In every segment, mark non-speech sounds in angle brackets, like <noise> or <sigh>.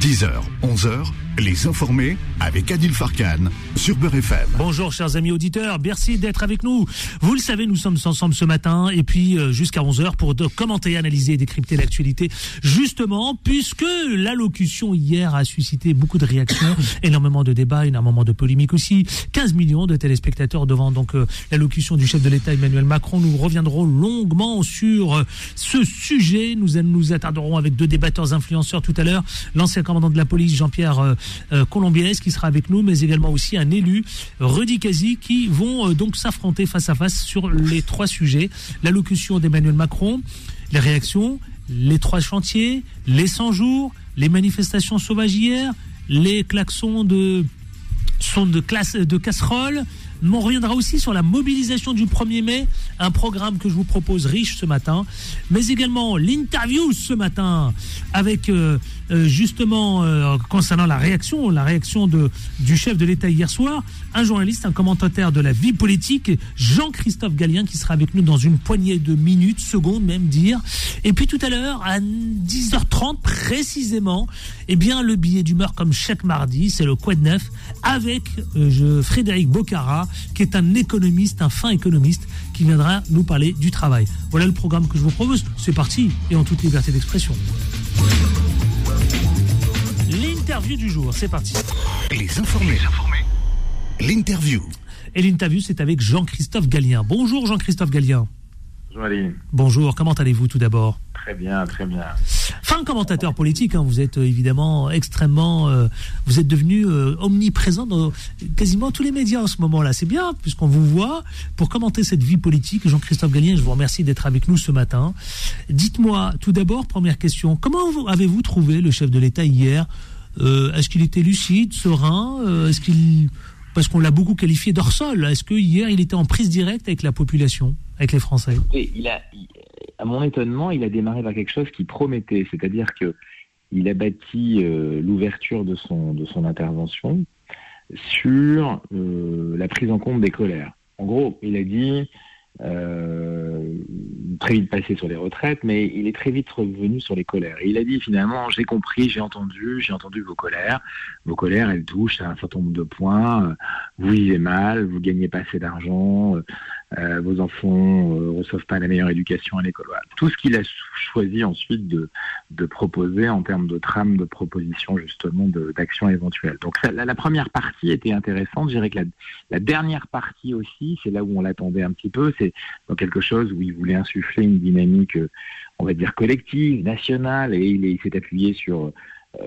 10h, 11h, les informés avec Adil Farkan sur Beurre FM. Bonjour chers amis auditeurs, merci d'être avec nous. Vous le savez, nous sommes ensemble ce matin et puis euh, jusqu'à 11h pour commenter, analyser et décrypter l'actualité. Justement, puisque l'allocution hier a suscité beaucoup de réactions, <laughs> énormément de débats, énormément de polémiques aussi. 15 millions de téléspectateurs devant donc euh, l'allocution du chef de l'État Emmanuel Macron. Nous reviendrons longuement sur euh, ce sujet. Nous nous attarderons avec deux débatteurs influenceurs tout à l'heure. L'ancien commandant de la police Jean-Pierre euh, colombiennes qui sera avec nous, mais également aussi un élu, Rudy Kazi, qui vont euh, donc s'affronter face à face sur les trois sujets. L'allocution d'Emmanuel Macron, les réactions, les trois chantiers, les 100 jours, les manifestations sauvages hier, les klaxons de son de classe de casserole. On reviendra aussi sur la mobilisation du 1er mai, un programme que je vous propose riche ce matin, mais également l'interview ce matin avec euh, euh, justement euh, concernant la réaction, la réaction de, du chef de l'État hier soir, un journaliste, un commentateur de la vie politique, Jean-Christophe Gallien, qui sera avec nous dans une poignée de minutes, secondes même dire. Et puis tout à l'heure, à 10h30 précisément, eh bien le billet d'humeur comme chaque mardi, c'est le Quad Neuf, avec euh, Frédéric Bocara, qui est un économiste, un fin économiste, qui viendra nous parler du travail. Voilà le programme que je vous propose. C'est parti, et en toute liberté d'expression. L'interview du jour, c'est parti. Les informés. L'interview. Et l'interview, c'est avec Jean-Christophe Gallien. Bonjour Jean-Christophe Gallien. Bonjour Ali. Bonjour, comment allez-vous tout d'abord? Très bien, très bien. Fin commentateur politique, hein, vous êtes euh, évidemment extrêmement, euh, vous êtes devenu euh, omniprésent dans quasiment tous les médias en ce moment-là. C'est bien, puisqu'on vous voit pour commenter cette vie politique. Jean-Christophe Gallien, je vous remercie d'être avec nous ce matin. Dites-moi tout d'abord, première question, comment avez-vous trouvé le chef de l'État hier? Euh, est-ce qu'il était lucide, serein? Est-ce qu'il parce qu'on l'a beaucoup qualifié d'hors-sol. Est-ce que hier il était en prise directe avec la population, avec les Français? Il a, à mon étonnement, il a démarré par quelque chose qui promettait, c'est-à-dire que il a bâti euh, l'ouverture de son de son intervention sur la prise en compte des colères. En gros, il a dit euh, très vite passé sur les retraites, mais il est très vite revenu sur les colères. Il a dit finalement, j'ai compris, j'ai entendu, j'ai entendu vos colères. Vos colères, elles touchent à un certain nombre de points. Vous vivez mal, vous gagnez pas assez d'argent, euh, vos enfants euh, reçoivent pas la meilleure éducation à l'école. Tout ce qu'il a choisi ensuite de, de proposer en termes de trame, de propositions justement d'actions éventuelles. Donc la, première partie était intéressante. Je dirais que la, la dernière partie aussi, c'est là où on l'attendait un petit peu, c'est dans quelque chose où il voulait insuffler une dynamique, on va dire collective, nationale, et il s'est appuyé sur euh,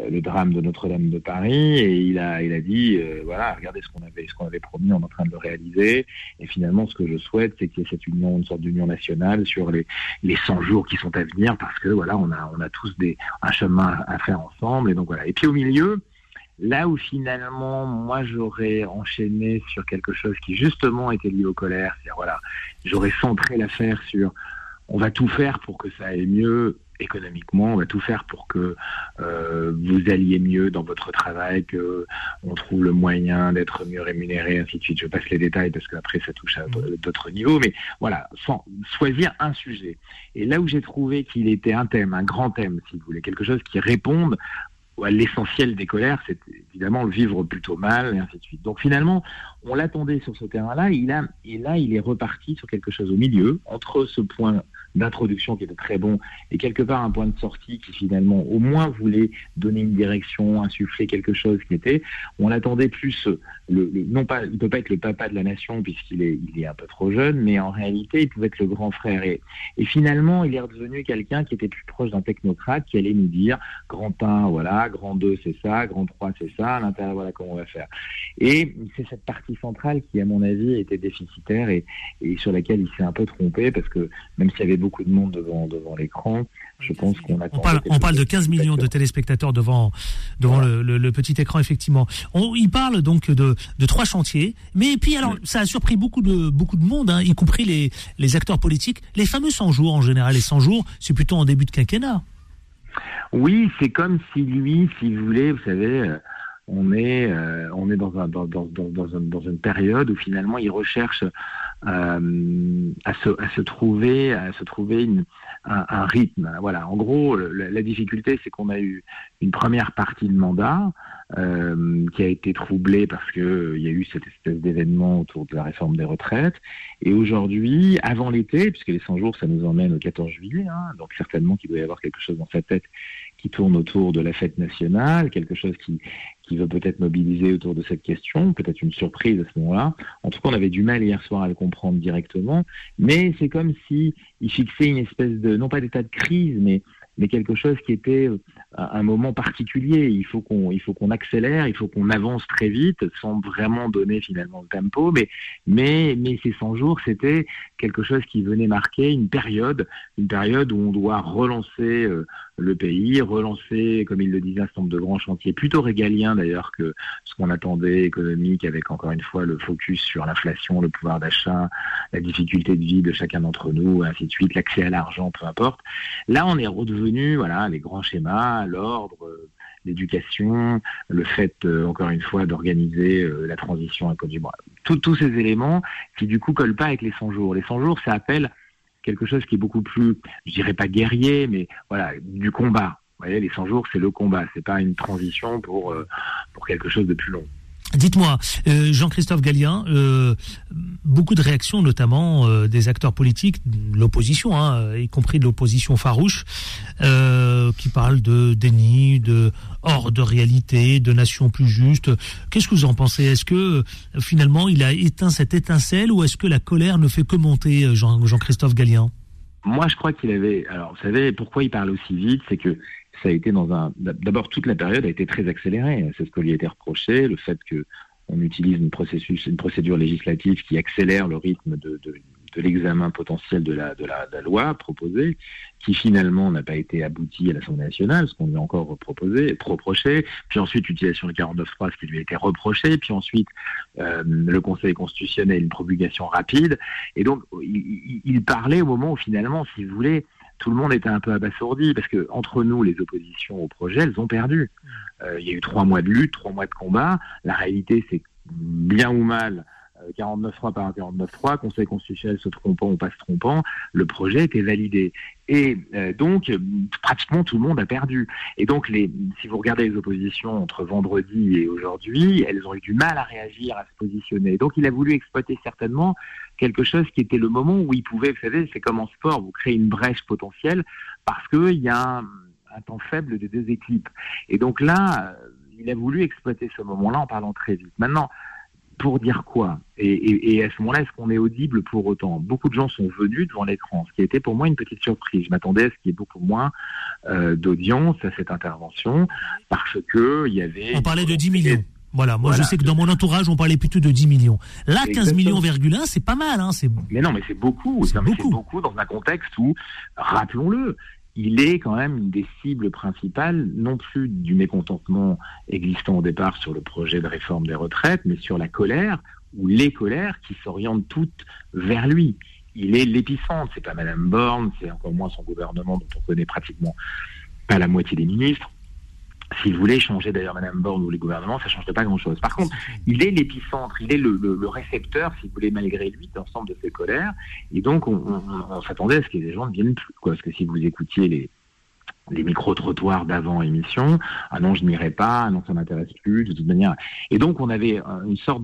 le drame de Notre-Dame de Paris et il a, il a dit euh, voilà regardez ce qu'on avait ce avait promis on est en train de le réaliser. Et finalement ce que je souhaite c'est qu'il y ait cette union une sorte d'union nationale sur les les 100 jours qui sont à venir parce que voilà on a on a tous des un chemin à faire ensemble. Et donc voilà. Et puis au milieu Là où finalement, moi, j'aurais enchaîné sur quelque chose qui justement était lié aux colères, c'est-à-dire voilà, j'aurais centré l'affaire sur on va tout faire pour que ça aille mieux économiquement, on va tout faire pour que euh, vous alliez mieux dans votre travail, que on trouve le moyen d'être mieux rémunéré, ainsi de suite. Je passe les détails parce qu'après ça touche à mmh. d'autres niveaux, mais voilà, sans choisir un sujet. Et là où j'ai trouvé qu'il était un thème, un grand thème, si vous voulez, quelque chose qui réponde à l'essentiel des colères, c'est évidemment le vivre plutôt mal, et ainsi de suite. Donc finalement, on l'attendait sur ce terrain-là, et là, il est reparti sur quelque chose au milieu, entre ce point d'introduction qui était très bon et quelque part un point de sortie qui finalement au moins voulait donner une direction, insuffler quelque chose qui était. On attendait plus le, non pas, il peut pas être le papa de la nation puisqu'il est, il est un peu trop jeune, mais en réalité il pouvait être le grand frère. Et, et finalement il est redevenu quelqu'un qui était plus proche d'un technocrate qui allait nous dire grand 1 voilà, grand 2 c'est ça, grand 3 c'est ça, à l'intérieur voilà comment on va faire. Et c'est cette partie centrale qui à mon avis était déficitaire et, et sur laquelle il s'est un peu trompé parce que même s'il y avait beaucoup de monde devant, devant l'écran. Je pense qu'on On parle, on parle de 15 millions de téléspectateurs devant, devant le, petit écran, effectivement. On, il parle donc de, de trois chantiers. Mais puis, alors, ça a surpris beaucoup de, beaucoup de monde, hein, y compris les, les acteurs politiques. Les fameux 100 jours, en général, les 100 jours, c'est plutôt en début de quinquennat. Oui, c'est comme si lui, si vous voulez, vous savez, euh, on est, euh, on est dans, un, dans, dans, dans, une période où finalement il recherche euh, à, se, à, se, trouver, à se trouver une, un, rythme. Voilà. En gros, la, difficulté, c'est qu'on a eu une première partie de mandat euh, qui a été troublée parce qu'il euh, il y a eu cette espèce d'événement autour de la réforme des retraites. Et aujourd'hui, avant l'été, puisque les 100 jours, ça nous emmène au 14 juillet, hein, donc certainement qu'il doit y avoir quelque chose dans sa tête qui tourne autour de la fête nationale, quelque chose qui, qui veut peut-être mobiliser autour de cette question, peut-être une surprise à ce moment-là. En tout cas, on avait du mal hier soir à le comprendre directement, mais c'est comme si il fixait une espèce de, non pas d'état de crise, mais mais quelque chose qui était euh, un moment particulier. Il faut qu'on, il faut qu'on accélère, il faut qu'on avance très vite, sans vraiment donner finalement le tempo. Mais, mais, mais ces 100 jours, c'était quelque chose qui venait marquer une période, une période où on doit relancer euh, le pays, relancer, comme il le disait, un certain nombre de grands chantiers, plutôt régaliens d'ailleurs que ce qu'on attendait économique, avec encore une fois le focus sur l'inflation, le pouvoir d'achat, la difficulté de vie de chacun d'entre nous, ainsi de suite, l'accès à l'argent, peu importe. Là, on est redevenu, voilà, les grands schémas, l'ordre, euh, l'éducation, le fait, euh, encore une fois, d'organiser euh, la transition écologique. tous ces éléments qui, du coup, collent pas avec les 100 jours. Les 100 jours, ça appelle quelque chose qui est beaucoup plus, je dirais pas guerrier, mais voilà, du combat. Vous voyez, les 100 jours, c'est le combat, c'est pas une transition pour, euh, pour quelque chose de plus long. Dites-moi, euh, Jean-Christophe Gallien, euh, beaucoup de réactions, notamment euh, des acteurs politiques, l'opposition, hein, y compris de l'opposition farouche, qui parlent de déni, de hors de réalité, de nation plus juste. Qu'est-ce que vous en pensez? Est-ce que finalement il a éteint cette étincelle ou est-ce que la colère ne fait que monter, Jean-Christophe Gallien Moi, je crois qu'il avait. Alors, vous savez pourquoi il parle aussi vite, c'est que ça a été dans un. D'abord, toute la période a été très accélérée. C'est ce qui lui a été reproché, le fait que on utilise une, procédure législative qui accélère le rythme de, l'examen potentiel de la, loi proposée, qui finalement n'a pas été abouti à l'Assemblée nationale, ce qu'on lui a encore proposé, reproché, puis ensuite l'utilisation de 49.3, ce qui lui a été reproché, puis ensuite euh, le Conseil constitutionnel, une promulgation rapide, et donc il, il, parlait au moment où finalement, si vous voulez, tout le monde était un peu abasourdi parce que entre nous, les oppositions au projet, elles ont perdu. Euh, il y a eu trois mois de lutte, trois mois de combat. La réalité, c'est bien ou mal 49.3 par 49.3, Conseil constitutionnel se trompant ou pas se trompant, le projet était validé. Et euh, donc, pratiquement tout le monde a perdu. Et donc, si vous regardez les oppositions entre vendredi et aujourd'hui, elles ont eu du mal à réagir, à se positionner. Donc, il a voulu exploiter certainement quelque chose qui était le moment où il pouvait, vous savez, c'est comme en sport, vous créez une brèche potentielle parce qu'il y a un, un, temps faible des deux équipes. Et donc là, euh, il a voulu exploiter ce moment-là en parlant très vite. Maintenant, pour dire quoi et, à ce moment-là, est-ce qu'on est audible pour autant? Beaucoup de gens sont venus devant l'écran, ce qui a été pour moi une petite surprise. Je m'attendais à ce qu'il y ait beaucoup moins euh, d'audience à cette intervention, parce que il y avait... On parlait de 10 millions. Voilà, moi je sais que dans mon entourage, on parlait plutôt de 10 millions. Là, 15 millions, c'est pas mal. Hein, mais non, mais c'est beaucoup. C'est beaucoup. beaucoup dans un contexte où, rappelons-le, il est quand même une des cibles principales, non plus du mécontentement existant au départ sur le projet de réforme des retraites, mais sur la colère ou les colères qui s'orientent toutes vers lui. Il est l'épicentre, c'est pas Madame Borne, c'est encore moins son gouvernement dont on connaît pratiquement pas la moitié des ministres. S'il voulait changer d'ailleurs Madame Borne ou les gouvernements, ça ne changerait pas grand-chose. Par contre, il est l'épicentre, il est le, récepteur, si vous voulez, malgré lui, d'ensemble de ces colères. Et donc, on, s'attendait à ce que les gens ne viennent plus. Quoi. Parce que si vous écoutiez les, les micro-trottoirs d'avant émission. Ah non, je n'irai pas, ah non, ça m'intéresse plus, de toute manière. Et donc, on avait euh, une sorte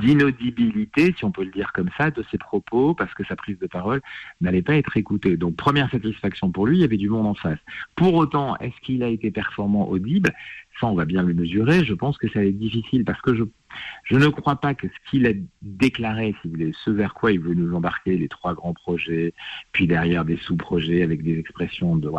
d'inaudibilité, si on peut le dire comme ça, de ses propos, parce que sa prise de parole n'allait pas être écoutée. Donc, première satisfaction pour lui, il y avait du monde en face. Pour autant, est-ce qu'il a été performant audible? Ça, on va bien le mesurer. Je pense que ça va être difficile parce que je, je ne crois pas que ce qu'il a déclaré, si vous voulez, ce vers quoi il veut nous embarquer, les trois grands projets, puis derrière des sous-projets avec des expressions de...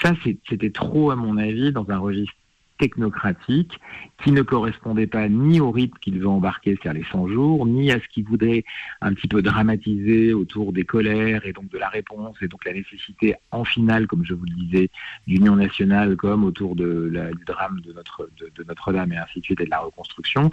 Ça, c'était trop, à mon avis, dans un registre technocratique qui ne correspondait pas ni au rythme qu'il veut embarquer, c'est-à-dire les 100 jours, ni à ce qu'il voudrait un petit peu dramatiser autour des colères et donc de la réponse et donc la nécessité en finale, comme je vous le disais, d'union nationale comme autour du drame de, notre, Notre-Dame et ainsi de suite et de la reconstruction.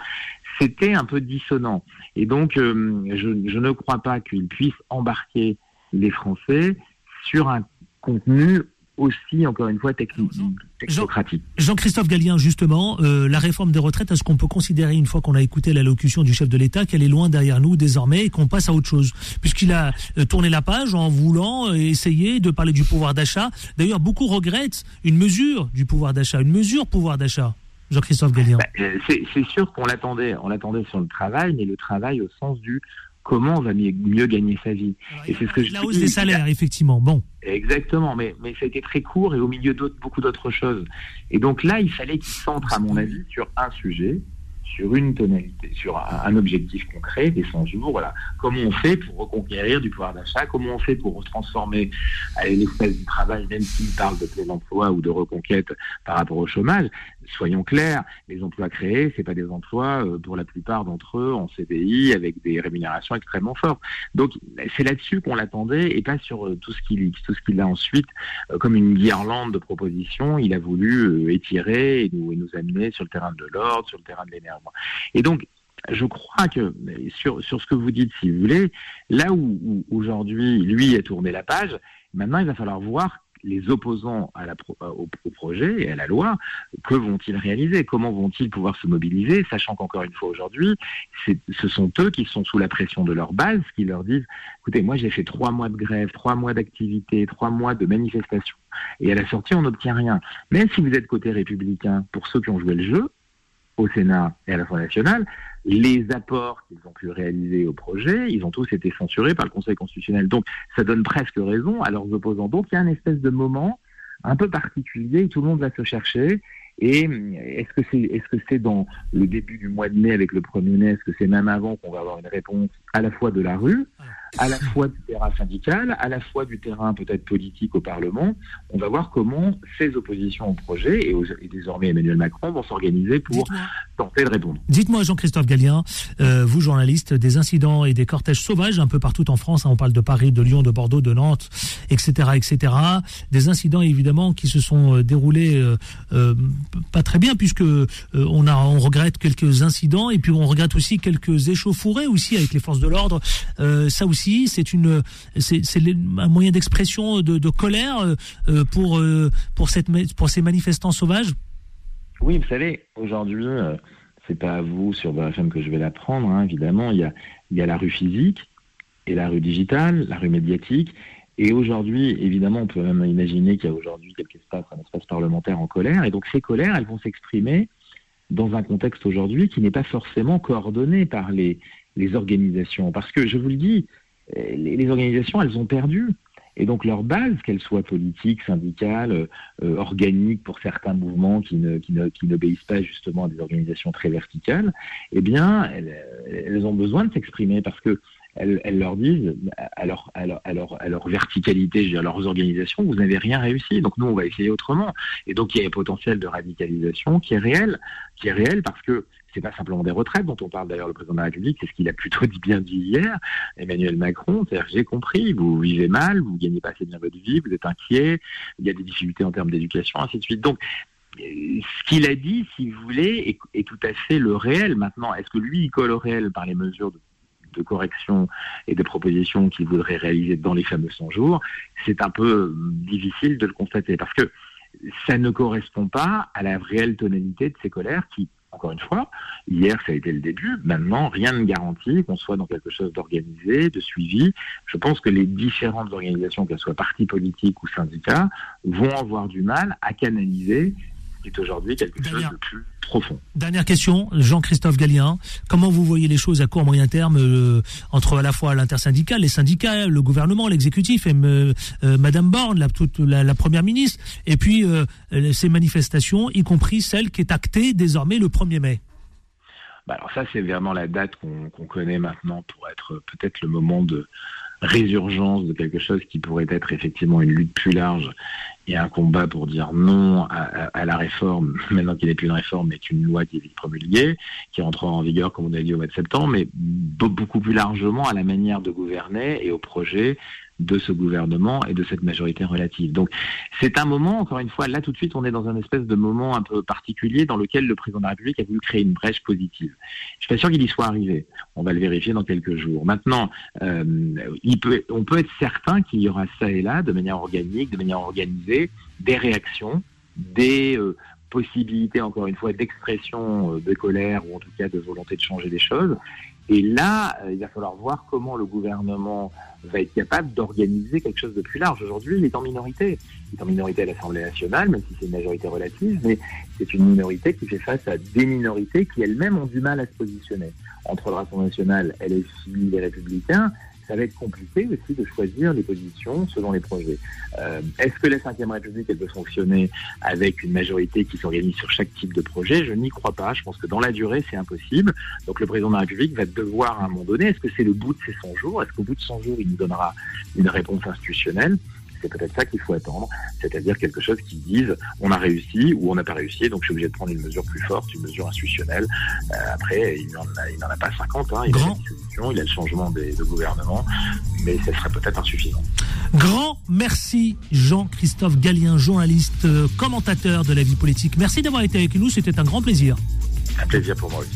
C'était un peu dissonant. Et donc, euh, je, je ne crois pas qu'il puisse embarquer les Français sur un contenu aussi, encore une fois, technique, technocratique. Jean-Christophe Gallien, justement, euh, la réforme des retraites, est-ce qu'on peut considérer, une fois qu'on a écouté l'allocution du chef de l'État, qu'elle est loin derrière nous désormais et qu'on passe à autre chose? Puisqu'il a euh, tourné la page en voulant euh, essayer de parler du pouvoir d'achat. D'ailleurs, beaucoup regrettent une mesure du pouvoir d'achat, une mesure pouvoir d'achat. Jean-Christophe Gallien. Bah, c'est sûr qu'on l'attendait, on l'attendait sur le travail, mais le travail au sens du comment on va mieux, gagner sa vie. et c'est ce que la hausse des salaires, effectivement. Bon. Exactement, mais, mais ça a été très court et au milieu d'autres, beaucoup d'autres choses. Et donc là, il fallait qu'il centre, à mon avis, sur un sujet, sur une tonalité, sur un, objectif concret des 100 jours. Voilà. Comment on fait pour reconquérir du pouvoir d'achat? Comment on fait pour transformer l'espace du travail, même s'il parle de plein emploi ou de reconquête par rapport au chômage Soyons clairs, les emplois créés, c'est pas des emplois euh, pour la plupart d'entre eux en CDI avec des rémunérations extrêmement fortes. Donc c'est là-dessus qu'on l'attendait et pas sur euh, tout ce qu'il a ensuite euh, comme une guirlande de propositions. Il a voulu étirer et nous, nous amener sur le terrain de l'ordre, sur le terrain de l'énergie et donc, je crois que sur, sur ce que vous dites, si vous voulez, là où, aujourd'hui lui a tourné la page, maintenant il va falloir voir les opposants la, au, projet et à la loi, que vont-ils réaliser? Comment vont-ils pouvoir se mobiliser? Sachant qu'encore une fois aujourd'hui, ce sont eux qui sont sous la pression de leur base, qui leur disent, écoutez, moi j'ai fait trois mois de grève, trois mois d'activité, trois mois de manifestation, et à la sortie on n'obtient rien. Même si vous êtes côté républicain, pour ceux qui ont joué le jeu, au Sénat et à l'Assemblée nationale, les apports qu'ils ont pu réaliser au projet, ils ont tous été censurés par le Conseil constitutionnel. Donc ça donne presque raison à leurs opposants. Donc il y a un espèce de moment un peu particulier où tout le monde va se chercher et est-ce que c'est est-ce que c'est dans le début du mois de mai avec le premier mai, est-ce que c'est même avant qu'on va avoir une réponse à la fois de la rue, à la fois du terrain syndical, à la fois du terrain peut-être politique au Parlement. On va voir comment ces oppositions au projet et, désormais Emmanuel Macron vont s'organiser pour tenter de répondre. Dites-moi Jean-Christophe Gallien, euh, vous journaliste, des incidents et des cortèges sauvages un peu partout en France, hein, on parle de Paris, de Lyon, de Bordeaux, de Nantes, etc., etc. Des incidents évidemment qui se sont euh, déroulés euh, pas très bien puisque on a on regrette quelques incidents et puis on regrette aussi quelques échauffourées aussi avec les forces de l'ordre. ça aussi c'est une, c'est un moyen d'expression de, colère euh, pour euh, pour cette pour ces manifestants sauvages. Oui, vous savez, aujourd'hui, euh, c'est pas à vous sur BFM que je vais l'apprendre. Hein, évidemment, il y a il y a la rue physique et la rue digitale, la rue médiatique. Et aujourd'hui, évidemment, on peut même imaginer qu'il y a aujourd'hui quelque espace, un espace parlementaire en colère. Et donc ces colères, elles vont s'exprimer dans un contexte aujourd'hui qui n'est pas forcément coordonné par les, les organisations. Parce que, je vous le dis, les, organisations, elles ont perdu. Et donc leur base, qu'elle soit politique, syndicale, euh, organique pour certains mouvements qui ne, qui, qui n'obéissent pas justement à des organisations très verticales, eh bien, elles, ont besoin de s'exprimer parce que elles, leur disent à leur, à leur, à verticalité, je veux dire, leurs organisations, vous n'avez rien réussi. Donc nous, on va essayer autrement. Et donc il y a un potentiel de radicalisation qui est réel, qui est réel parce que c'est pas simplement des retraites dont on parle d'ailleurs le président de la République, c'est ce qu'il a plutôt dit bien dit hier, Emmanuel Macron, c'est-à-dire j'ai compris, vous vivez mal, vous gagnez pas assez bien votre vie, vous êtes inquiet, il y a des difficultés en termes d'éducation, ainsi de suite. Donc ce qu'il a dit, si vous voulez, est, tout à fait le réel. Maintenant, est-ce que lui, il colle au réel par les mesures de, correction et de propositions qu'il voudrait réaliser dans les fameux 100 jours? C'est un peu difficile de le constater parce que ça ne correspond pas à la réelle tonalité de ces colères qui, encore une fois, hier ça a été le début, maintenant rien ne garantit qu'on soit dans quelque chose d'organisé, de suivi. Je pense que les différentes organisations, qu'elles soient partis politiques ou syndicats, vont avoir du mal à canaliser est aujourd'hui quelque chose de plus profond. Dernière question, Jean-Christophe Gallien. Comment vous voyez les choses à court moyen terme euh, entre à la fois l'intersyndical, les syndicats, le gouvernement, l'exécutif et euh, euh, Madame Borne, la, toute, la, première ministre, et puis ces manifestations, y compris celle qui est actée désormais le 1er mai? Bah alors ça, c'est vraiment la date qu'on connaît maintenant pour être peut-être le moment de résurgence de quelque chose qui pourrait être effectivement une lutte plus large et un combat pour dire non à, la réforme, <laughs> maintenant qu'il n'est plus une réforme, mais qu'une loi qui est promulguée, qui rentrera en vigueur, comme on a dit, au mois de septembre, mais beaucoup plus largement à la manière de gouverner et au projet de ce gouvernement et de cette majorité relative. Donc c'est un moment, encore une fois, là tout de suite, on est dans un espèce de moment un peu particulier dans lequel le président de la République a voulu créer une brèche positive. Je suis pas sûr qu'il y soit arrivé. On va le vérifier dans quelques jours. Maintenant, euh, on peut être certain qu'il y aura ça et là, de manière organique, de manière organisée, des réactions, des euh, possibilités, encore une fois, d'expression euh, de colère ou en tout cas de volonté de changer des choses. Et là, euh, il va falloir voir comment le gouvernement va être capable d'organiser quelque chose de plus large. Aujourd'hui, il est en minorité. Il est en minorité à l'Assemblée nationale, même si c'est une majorité relative, mais c'est une minorité qui fait face à des minorités qui elles-mêmes ont du mal à se positionner. Entre le Rassemblement national, LFI, les Républicains, ça va être compliqué aussi de choisir les positions selon les projets. Euh, Est-ce que la Ve République, elle peut fonctionner avec une majorité qui s'organise sur chaque type de projet? Je n'y crois pas. Je pense que dans la durée, c'est impossible. Donc le président de la République va devoir à un moment donné, est-ce que c'est le bout de ses 100 jours? Est-ce qu'au bout de 100 jours, il nous donnera une réponse institutionnelle? C'est peut-être ça qu'il faut attendre, c'est-à-dire quelque chose qui dise on a réussi ou on n'a pas réussi, donc je suis obligé de prendre une mesure plus forte, une mesure institutionnelle. Euh, après, il n'en a, a, pas 50, hein, il Grand. a une solution, il a le changement des, de gouvernement, mais ça serait peut-être insuffisant. Grand merci Jean-Christophe Gallien, journaliste, euh, commentateur de la vie politique. Merci d'avoir été avec nous, c'était un grand plaisir. Un plaisir pour moi aussi.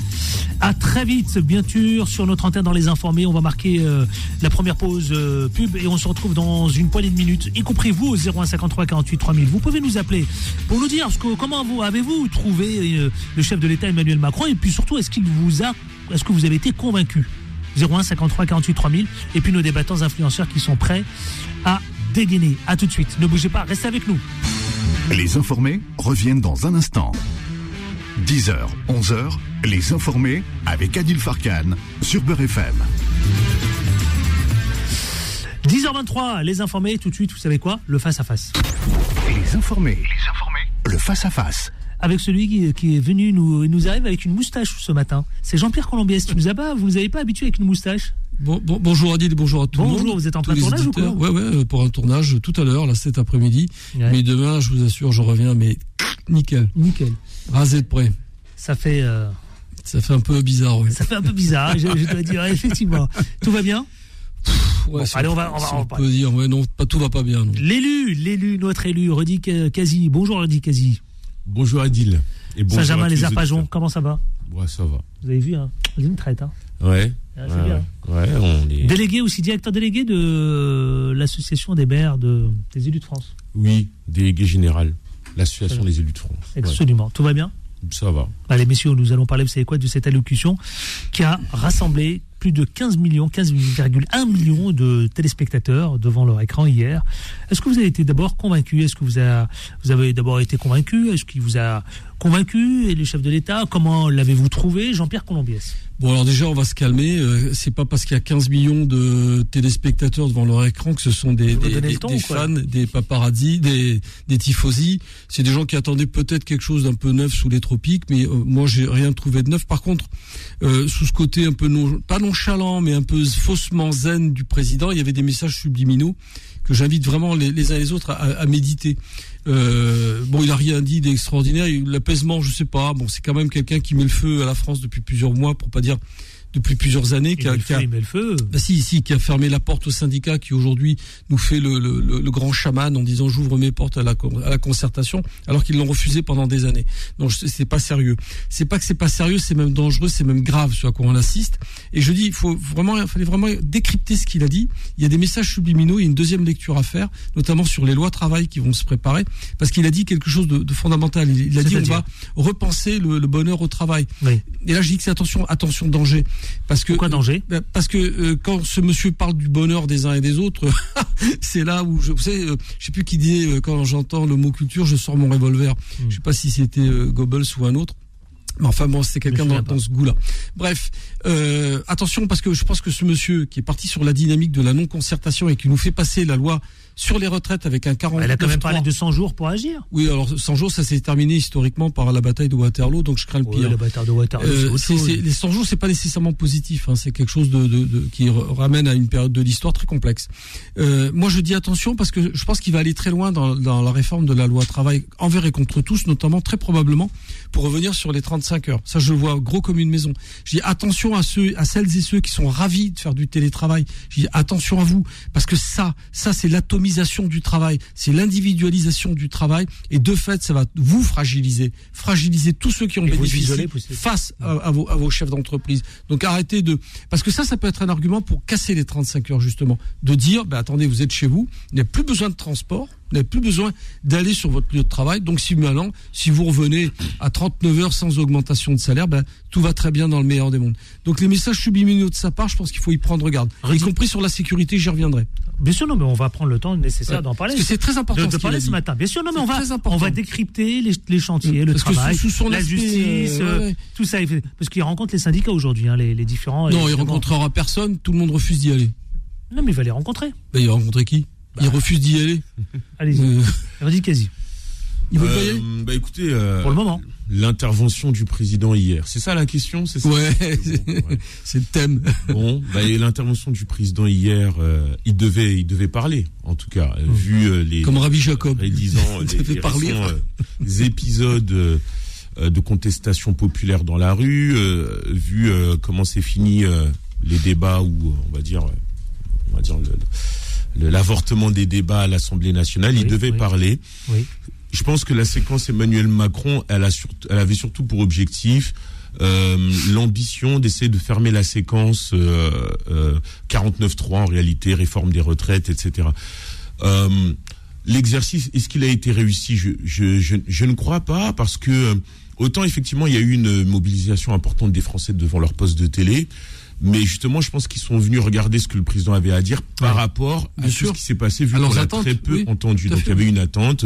À très vite, bien sûr, sur notre antenne dans les informés. On va marquer euh, la première pause euh, pub et on se retrouve dans une poignée de minutes, y compris vous au 0153 48 3000. Vous pouvez nous appeler pour nous dire ce que, comment vous avez-vous trouvé euh, le chef de l'État Emmanuel Macron? Et puis surtout est-ce qu'il vous a, est-ce que vous avez été convaincu? 0153 48 3000 et puis nos débattants influenceurs qui sont prêts à dégainer. À tout de suite. Ne bougez pas, restez avec nous. Les informés reviennent dans un instant. 10h, 11h, les informés avec Adil Farkan sur Beurre FM. 10h23, les informés, tout de suite, vous savez quoi? Le face-à-face. Les informés, les informés, le face-à-face. Avec celui qui, qui est venu nous, il nous arrive avec une moustache ce matin. C'est Jean-Pierre Colombiès. Tu nous as pas, vous nous avez pas habitué avec une moustache? Bon, bon, bonjour Adil bonjour à tout le monde. Bonjour, vous êtes en tous plein les tournage ou quoi auditeurs. Ouais, ouais, pour un tournage tout à l'heure, là, cet après-midi. Ouais. Mais demain, je vous assure, je reviens, mais nickel, Nickel. rasé de près. Ça fait, euh, Ça fait un peu bizarre, ouais. ça fait un peu bizarre, je, je dois dire, effectivement. Tout va bien? Ouais, Bon, si allez, on on va- peut- on va si on peut dire, ouais, non, pas, tout va pas bien. L'élu, l'élu, notre élu, Rudy Kazi. Bonjour Rudy Kazi. Bonjour Adil. Et bonjour tous les Arpajons, comment ça va? Ouais, ça va. Vous avez vu, hein Une traite, hein Ouais. Ah, c'est ouais, bien. ouais, on est. Délégué aussi, directeur délégué de l'association des maires de, des élus de France. Oui, délégué général. L'association des élus de France. Ouais, Absolument. Tout va bien ça va. Allez, messieurs, nous allons parler, vous savez quoi, de cette allocution qui a rassemblé plus de 15 millions, 15,1 millions de téléspectateurs devant leur écran hier. Est-ce que vous avez été d'abord convaincu? Est-ce que vous, a- vous avez d'abord été convaincu? Est-ce qu'il vous a convaincu Et le chef de l'État, comment l'avez-vous trouvé Jean-Pierre Colombiès? Bon, alors déjà, on va se calmer. Euh, c'est pas parce qu'il y a 15 millions de téléspectateurs devant leur écran que ce sont des, ton fans, des paparazzis, des, des tifosi. C'est des gens qui attendaient peut-être quelque chose d'un peu neuf sous les tropiques, mais euh, moi, j'ai rien trouvé de neuf. Par contre, euh, sous ce côté un peu non, pas nonchalant, mais un peu faussement zen du président, il y avait des messages subliminaux que j'invite vraiment les, les uns et les autres à, à méditer. Euh, bon, il a rien dit d'extraordinaire. L'apaisement, je sais pas. Bon, c'est quand même quelqu'un qui met le feu à la France depuis plusieurs mois, pour pas dire depuis plusieurs années, qui a, qui a- le feu. bah si, si, qui a fermé la porte au syndicat, qui aujourd'hui nous fait le, le, le- grand chaman en disant j'ouvre mes portes à la, à la concertation, alors qu'ils l'ont refusé pendant des années. Donc c'est pas sérieux. C'est pas que c'est pas sérieux, c'est même dangereux, c'est même grave ce à quoi on assiste. Et je dis, il faut vraiment, il fallait vraiment décrypter ce qu'il a dit. Il y a des messages subliminaux, il y a une deuxième lecture à faire, notamment sur les lois travail qui vont se préparer, parce qu'il a dit quelque chose de, de fondamental. Il, il a dit on va repenser le, le bonheur au travail. Oui. Et là, je dis que c'est attention, attention, danger, parce que Pourquoi danger ben, Parce que euh, quand ce monsieur parle du bonheur des uns et des autres, <laughs> c'est là où je savez, euh, je sais plus qui disait euh, quand j'entends le mot culture, je sors mon revolver. Hmm. Je sais pas si c'était euh, Goebbels ou un autre. Mais enfin bon, c'était quelqu'un dans, dans ce goût-là. Bref, euh, attention parce que je pense que ce monsieur qui est parti sur la dynamique de la non-concertation et qui nous fait passer la loi sur les retraites avec un 40 Elle a quand même parlé de 100 jours pour agir. Oui, alors 100 jours, ça s'est terminé historiquement par la bataille de Waterloo, donc je crains le Oui, pire. le bâtard de Waterloo, Euh, autre chose. les 100 jours, c'est pas nécessairement positif. Hein, c'est quelque chose de, de, de- qui ramène à une période de l'histoire très complexe. Euh, moi, je dis attention parce que je pense qu'il va aller très loin dans, dans la réforme de la loi travail envers et contre tous, notamment très probablement pour revenir sur les 35 heures. Ça, je le vois gros comme une maison. Je dis attention à ceux, à celles et ceux qui sont ravis de faire du télétravail. Je dis attention à vous, parce que ça, ça c'est l'atomisation du travail, c'est l'individualisation du travail, et de fait, ça va vous fragiliser, fragiliser tous ceux qui ont bénéficié face à, à vos, à vos chefs d'entreprise. Donc arrêtez de, parce que ça, ça peut être un argument pour casser les 35 heures justement, de dire, ben attendez, vous êtes chez vous, vous n'avez plus besoin de transport, n'avez plus besoin d'aller sur votre lieu de travail. Donc si maintenant, si vous revenez à 39 heures sans augmentation de salaire, ben tout va très bien dans le meilleur des mondes. Donc les messages subliminaux de sa part, je pense qu'il faut y prendre garde, y compris sur la sécurité, j'y reviendrai. Bien sûr, non, mais on va prendre le temps nécessaire Ouais. d'en parler. Parce que c'est très important de, parler ce matin. Bien sûr, non, mais on va, on va décrypter les, les chantiers, le Parce que travail, sous- sous son la aspect, justice, euh, ouais, ouais. tout ça. Parce qu'il rencontre les syndicats aujourd'hui, hein, les, les différents. Non, il rencontrera personne, tout le monde refuse d'y aller. Non, mais il va les rencontrer. Il va rencontrer qui? Il refuse d'y aller. <laughs> Allez-y, Euh, quasi. il veut pas y Euh, aller bah écoutez, euh, Pour le moment. l'intervention du président hier, c'est ça la question, c'est ça Ouais, Bon, ouais. <laughs> c'est le thème. Bon, bah, et l'intervention du président hier, euh, il devait, il devait parler, en tout cas, euh, vu euh, les Comme Rabbi Jacob. <laughs> Il les, les parler. récents, euh, épisodes euh, euh, de contestation populaire dans la rue, euh, vu euh, comment c'est fini euh, les débats ou on va dire, euh, on va dire le- l'avortement des débats à l'Assemblée nationale, Oui, il devait oui. parler. Oui. Je pense que la séquence Emmanuel Macron, elle, a surtout, elle avait surtout pour objectif euh, l'ambition d'essayer de fermer la séquence euh, euh, 49.3 en réalité, réforme des retraites, etc. Euh, L'exercice, est-ce qu'il a été réussi? Je, je, je, je ne crois pas parce que euh, autant effectivement il y a eu une mobilisation importante des Français devant leur poste de télé, mais justement je pense qu'ils sont venus regarder ce que le président avait à dire par Ouais. rapport à Bien tout sûr. ce qui s'est passé vu qu'on l'a très peu oui, entendu. Donc il y avait une attente,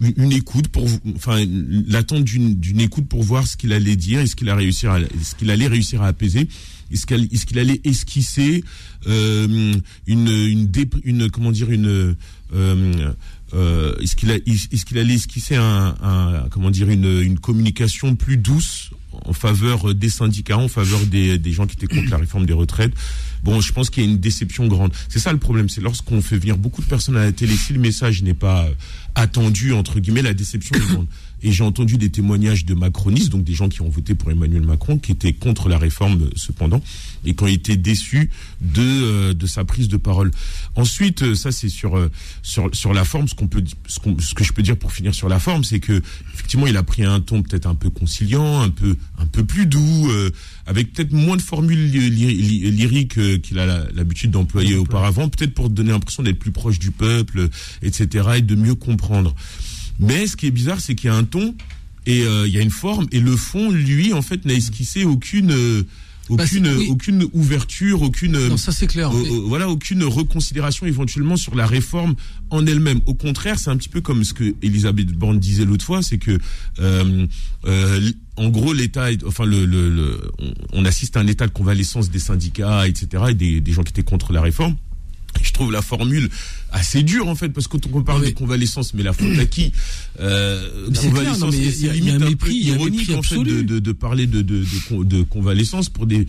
une, une écoute pour, enfin l'attente d'une écoute pour voir ce qu'il allait dire, qu'il à, est-ce qu'il allait réussir à apaiser, est-ce qu'il allait esquisser euh, une une dé- une comment dire une euh, euh, est-ce qu'il allait esquisser un, un comment dire une une communication plus douce en faveur des syndicats, en faveur des, des gens qui étaient contre la réforme des retraites. Bon, je pense qu'il y a une déception grande. C'est ça le problème, c'est lorsqu'on fait venir beaucoup de personnes à la télé, si le message n'est pas euh, attendu, entre guillemets, la déception est grande. Et j'ai entendu des témoignages de macronistes, donc des gens qui ont voté pour Emmanuel Macron, qui étaient contre la réforme euh, cependant, et qui ont été déçus de, euh, de sa prise de parole. Ensuite, ça c'est sur, sur, sur la forme, ce, qu'on peut, ce, qu'on- ce que je peux dire pour finir sur la forme, c'est que effectivement il a pris un ton peut-être un peu conciliant, un peu, un peu plus doux, euh, avec peut-être moins de formules ly- ly- ly- lyriques euh, qu'il a l'habitude d'employer auparavant, peut-être pour donner l'impression d'être plus proche du peuple, etc., et de mieux comprendre. Mais ce qui est bizarre, c'est qu'il y a un ton et euh, il y a une forme et le fond, lui, en fait, n'a esquissé aucune, Bah, aucune, oui. aucune ouverture, aucune. Non, ça c'est clair. Euh, euh, voilà, aucune reconsidération éventuellement sur la réforme en elle-même. Au contraire, c'est un petit peu comme ce que Elisabeth Borne disait l'autre fois, c'est que, euh, euh, en gros, l'État, enfin, le, le, le- on, assiste à un état de convalescence des syndicats, etc., et des, des gens qui étaient contre la réforme. Je trouve la formule assez dure en fait parce que quand on parle de convalescence, mais la faute à qui? Euh, convalescence, c'est limite un mépris, ironique en fait de, de, de parler de, de, de, con- de convalescence pour des.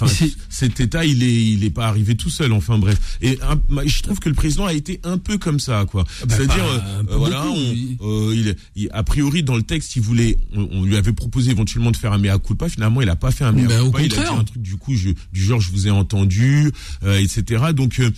Enfin, cet état, il est, il est pas arrivé tout seul. Enfin bref. Et un- je trouve que le président a été un peu comme ça, quoi. bah, C'est-à-dire, euh, voilà, beaucoup, on- euh, il, il- a priori dans le texte, il voulait, on, on lui avait proposé éventuellement de faire un mea culpa. Finalement, il a pas fait un mea Ben, au culpa. Il a dit contraire. un truc du coup, je, du genre, je vous ai entendu, euh, etc. Donc euh,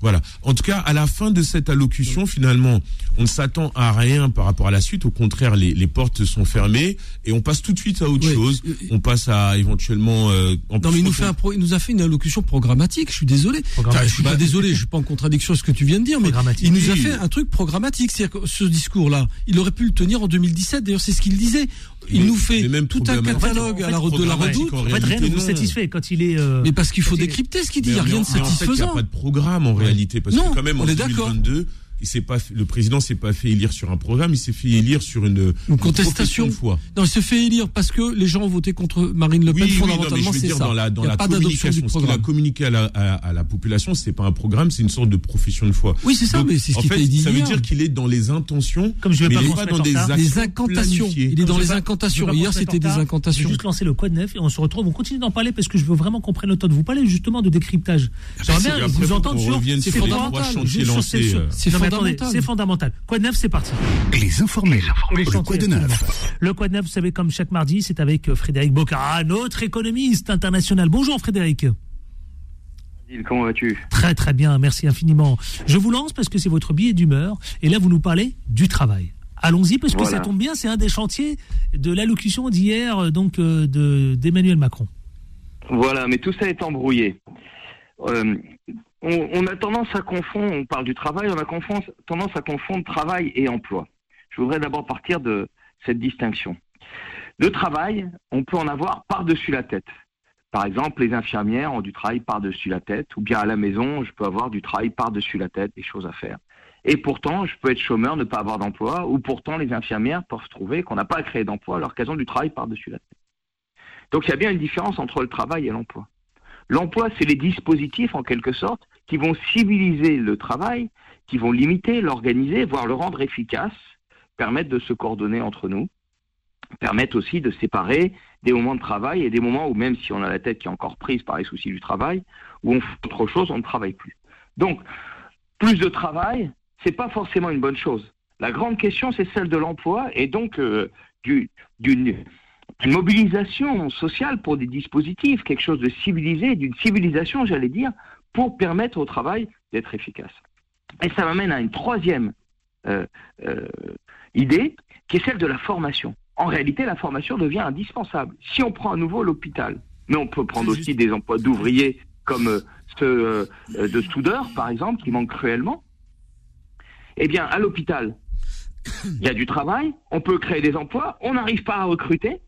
voilà. En tout cas, à la fin de cette allocution, finalement, on ne s'attend à rien par rapport à la suite. Au contraire, les, les portes sont fermées et on passe tout de suite à autre Ouais. chose. On passe à éventuellement. euh, en Non, mais il nous, quand fait on- un pro- il nous a fait une allocution programmatique. Je suis désolé. Enfin, je suis pas désolé. Je suis pas en contradiction avec ce que tu viens de dire, mais il nous a fait un truc programmatique. C'est-à-dire que ce discours-là, il aurait pu le tenir en 2017. D'ailleurs, c'est ce qu'il disait. Il Mais- nous fait même tout un catalogue En fait, à la re- de la redoute. en fait, rien ne vous satisfait quand il est. euh, Mais parce qu'il faut décrypter ce qu'il dit. Il n'y a rien de fait, il n'y satisfaisant. a pas de programme en réalité, parce Non, que quand même en on est d'accord. 2022, il s'est pas, le président s'est pas fait élire sur un programme, il s'est fait élire sur une, Une contestation. profession de foi. Non, il se fait élire parce que les gens ont voté contre Marine Le Pen. Oui, oui, non, mais fondamentalement, je veux c'est dire ça. dans la, dans il n'y a la pas d'adoption du communication, ce qu'il a communiqué à la, à, à la population, c'est pas un programme, c'est une sorte de profession de foi. Oui, c'est ça, Donc, mais c'est ce en fait, dit ça veut hier. dire qu'il est dans les intentions, Comme je vais mais pas il pas dans des Les incantations. planifiées. Il est dans les pas- incantations. Hier, c'était des retard. Je incantations. vais juste lancer le code 9 et on se retrouve. On continue d'en parler parce que je veux vraiment qu'on prenne le temps de vous parler justement de décryptage. J'aimerais c'est bien vous entendre sur c'est sur euh. C'est fondamental. Quoi de neuf, c'est parti. Les informés. Les Le quoi de neuf Le Quoi de neuf, vous savez, comme chaque mardi, c'est avec euh, Frédéric Bocara, notre économiste international. Bonjour Frédéric. Comment vas-tu? Très très bien, merci infiniment. Je vous lance parce que c'est votre billet d'humeur et là vous nous parlez du travail. Allons-y parce que Voilà. ça tombe bien, c'est un des chantiers de l'allocution d'hier euh, donc euh, de d'Emmanuel Macron. Voilà, mais tout ça est embrouillé. Euh, on, a tendance à confondre, on parle du travail, on a tendance à confondre travail et emploi. Je voudrais d'abord partir de cette distinction. Le travail, on peut en avoir par-dessus la tête. Par exemple, les infirmières ont du travail par-dessus la tête, ou bien à la maison, je peux avoir du travail par-dessus la tête, des choses à faire. Et pourtant, je peux être chômeur, ne pas avoir d'emploi, ou pourtant les infirmières peuvent trouver qu'on n'a pas à créer d'emploi alors qu'elles ont du travail par-dessus la tête. Donc il y a bien une différence entre le travail et l'emploi. L'emploi, c'est les dispositifs, en quelque sorte, qui vont civiliser le travail, qui vont limiter, l'organiser, voire le rendre efficace, permettre de se coordonner entre nous, permettre aussi de séparer des moments de travail et des moments où même si on a la tête qui est encore prise par les soucis du travail, où on fait autre chose, on ne travaille plus. Donc, plus de travail, c'est pas forcément une bonne chose. La grande question, c'est celle de l'emploi et donc euh, du- d'une d'une mobilisation sociale pour des dispositifs, quelque chose de civilisé, d'une civilisation, j'allais dire, pour permettre au travail d'être efficace. Et ça m'amène à une troisième euh, euh, idée, qui est celle de la formation. En réalité, la formation devient indispensable. Si on prend à nouveau l'hôpital, mais on peut prendre aussi des emplois d'ouvriers comme euh, ceux euh, de soudeurs, par exemple, qui manquent cruellement. Eh bien, à l'hôpital, il y a du travail, on peut créer des emplois, on n'arrive pas à recruter.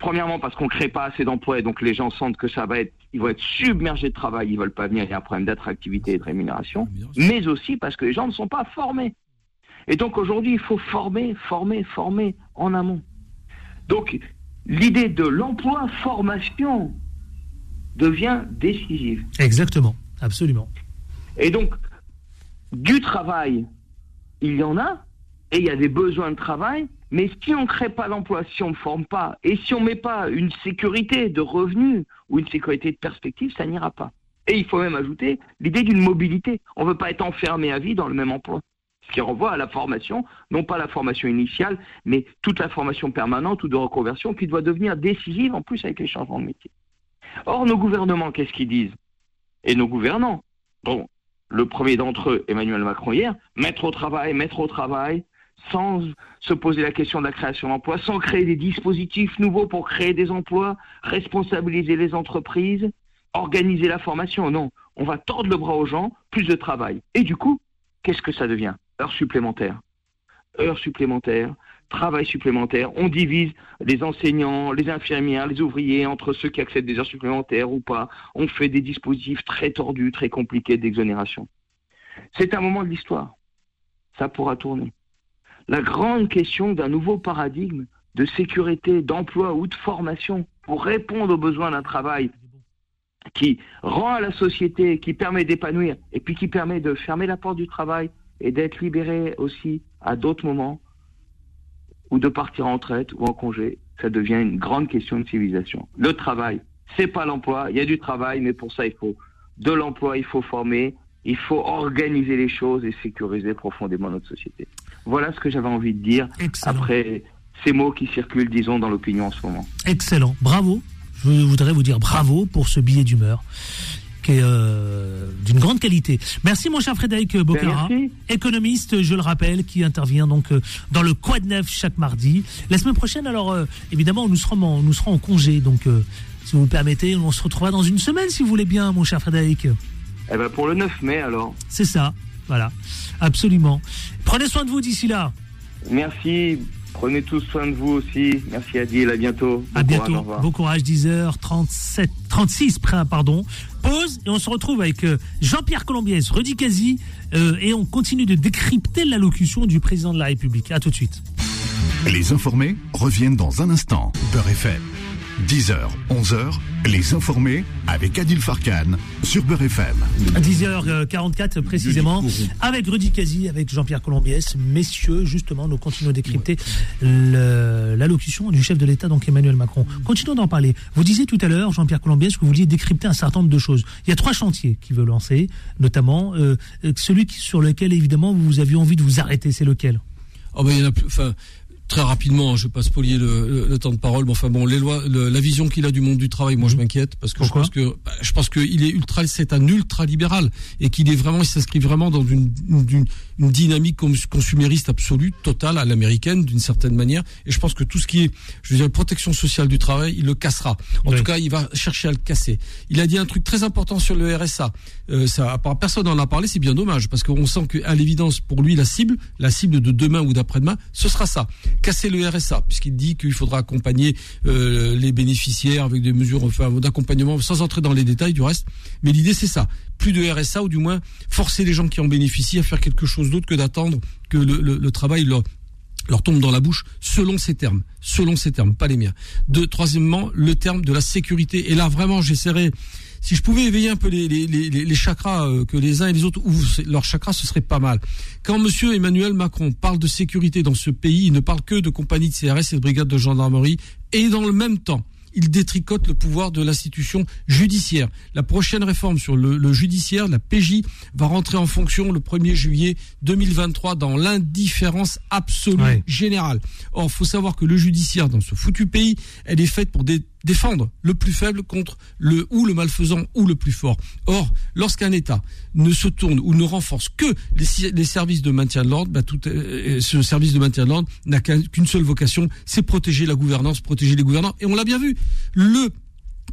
Premièrement, parce qu'on ne crée pas assez d'emplois et donc les gens sentent que ça va être, ils vont être submergés de travail, ils veulent pas venir, il y a un problème d'attractivité et de rémunération, mais aussi parce que les gens ne sont pas formés. Et donc aujourd'hui, il faut former, former, former en amont. Donc l'idée de l'emploi-formation devient décisive. Exactement, absolument. Et donc, du travail, il y en a, et il y a des besoins de travail, mais si on ne crée pas d'emploi, si on ne forme pas, et si on ne met pas une sécurité de revenus ou une sécurité de perspective, ça n'ira pas. Et il faut même ajouter l'idée d'une mobilité. On ne veut pas être enfermé à vie dans le même emploi. Ce qui renvoie à la formation, non pas la formation initiale, mais toute la formation permanente ou de reconversion qui doit devenir décisive en plus avec les changements de métier. Or, nos gouvernements, qu'est-ce qu'ils disent? Et nos gouvernants, bon, le premier d'entre eux, Emmanuel Macron hier, mettre au travail, mettre au travail, sans se poser la question de la création d'emplois, sans créer des dispositifs nouveaux pour créer des emplois, responsabiliser les entreprises, organiser la formation. Non, on va tordre le bras aux gens, plus de travail. Et du coup, qu'est-ce que ça devient? Heures supplémentaires. Heures supplémentaires, travail supplémentaire. On divise les enseignants, les infirmières, les ouvriers entre ceux qui acceptent des heures supplémentaires ou pas. On fait des dispositifs très tordus, très compliqués d'exonération. C'est un moment de l'histoire. Ça pourra tourner. La grande question d'un nouveau paradigme de sécurité, d'emploi ou de formation pour répondre aux besoins d'un travail qui rend à la société, qui permet d'épanouir et puis qui permet de fermer la porte du travail et d'être libéré aussi à d'autres moments ou de partir en retraite ou en congé, ça devient une grande question de civilisation. Le travail, c'est pas l'emploi, il y a du travail, mais pour ça il faut de l'emploi, il faut former, il faut organiser les choses et sécuriser profondément notre société. Voilà ce que j'avais envie de dire Excellent. après ces mots qui circulent, disons, dans l'opinion en ce moment. Excellent, bravo. Je voudrais vous dire bravo pour ce billet d'humeur qui est euh, d'une grande qualité. Merci mon cher Frédéric Bocara, Ben, merci. économiste, je le rappelle, qui intervient donc euh, dans le Quad Neuf chaque mardi. La semaine prochaine, alors euh, évidemment, nous serons en, nous serons en congé, donc euh, si vous le permettez, on se retrouvera dans une semaine si vous voulez bien, mon cher Frédéric. Eh ben pour le 9 mai alors. C'est ça, voilà, absolument. Prenez soin de vous d'ici là. Merci. Prenez tous soin de vous aussi. Merci Adil. À bientôt. À Bon courage, bientôt. Bon courage, 10h37, 36, près, pardon. Pause et on se retrouve avec euh, Jean-Pierre Colombiès, Rudy Kazi euh, et on continue de décrypter l'allocution du président de la République. À tout de suite. Les informés reviennent dans un instant. Beurre FM. 10h, 11h, les informés avec Adil Farkan sur Beurre FM. 10h44 précisément, avec Rudy Kazi, avec Jean-Pierre Colombiès. Messieurs, justement, nous continuons à décrypter l'allocution du chef de l'État, donc Emmanuel Macron. Continuons d'en parler. Vous disiez tout à l'heure, Jean-Pierre Colombiès, que vous vouliez décrypter un certain nombre de choses. Il y a trois chantiers qu'il veut lancer, notamment euh, celui sur lequel, évidemment, vous aviez envie de vous arrêter. C'est lequel? Oh ben, il y en a plus. Enfin, très rapidement, je vais pas spolier le, le, temps de parole, mais enfin bon, les lois, la vision qu'il a du monde du travail, moi je mhm. m'inquiète parce que je pense que bah, je pense qu'il est ultra, c'est un ultra libéral et qu'il est vraiment, il s'inscrit vraiment dans une, une, une dynamique consumériste absolue, totale à l'américaine d'une certaine manière. Et je pense que tout ce qui est, je veux dire, protection sociale du travail, il le cassera. En tout cas, il va chercher à le casser. Il a dit un truc très important sur le RSA. Euh, ça, personne n'en a parlé, c'est bien dommage parce qu'on sent qu'à l'évidence, pour lui, la cible, la cible de demain ou d'après-demain, ce sera ça casser le RSA, puisqu'il dit qu'il faudra accompagner euh, les bénéficiaires avec des mesures enfin, d'accompagnement, sans entrer dans les détails du reste. Mais l'idée, c'est ça. Plus de RSA, ou du moins forcer les gens qui en bénéficient à faire quelque chose d'autre que d'attendre que le, travail leur, leur tombe dans la bouche selon ces termes, selon ces termes, pas les miens. De troisièmement, le terme de la sécurité. Et là, vraiment, j'essaierai si je pouvais éveiller un peu les, les, les, les chakras euh, que les uns et les autres ouvrent leurs chakras, ce serait pas mal. Quand Monsieur Emmanuel Macron parle de sécurité dans ce pays, il ne parle que de compagnies de CRS et de brigades de gendarmerie, et dans le même temps, il détricote le pouvoir de l'institution judiciaire. La prochaine réforme sur le, judiciaire, la PJ, va rentrer en fonction le 1er juillet 2023 dans l'indifférence absolue générale. Or, faut savoir que le judiciaire dans ce foutu pays, elle est faite pour défendre le plus faible contre le ou le malfaisant ou le plus fort. Or, lorsqu'un État ne se tourne ou ne renforce que les, services de maintien de l'ordre, bah, tout, euh, ce service de maintien de l'ordre n'a qu'une seule vocation, c'est protéger la gouvernance, protéger les gouvernants. Et on l'a bien vu. Le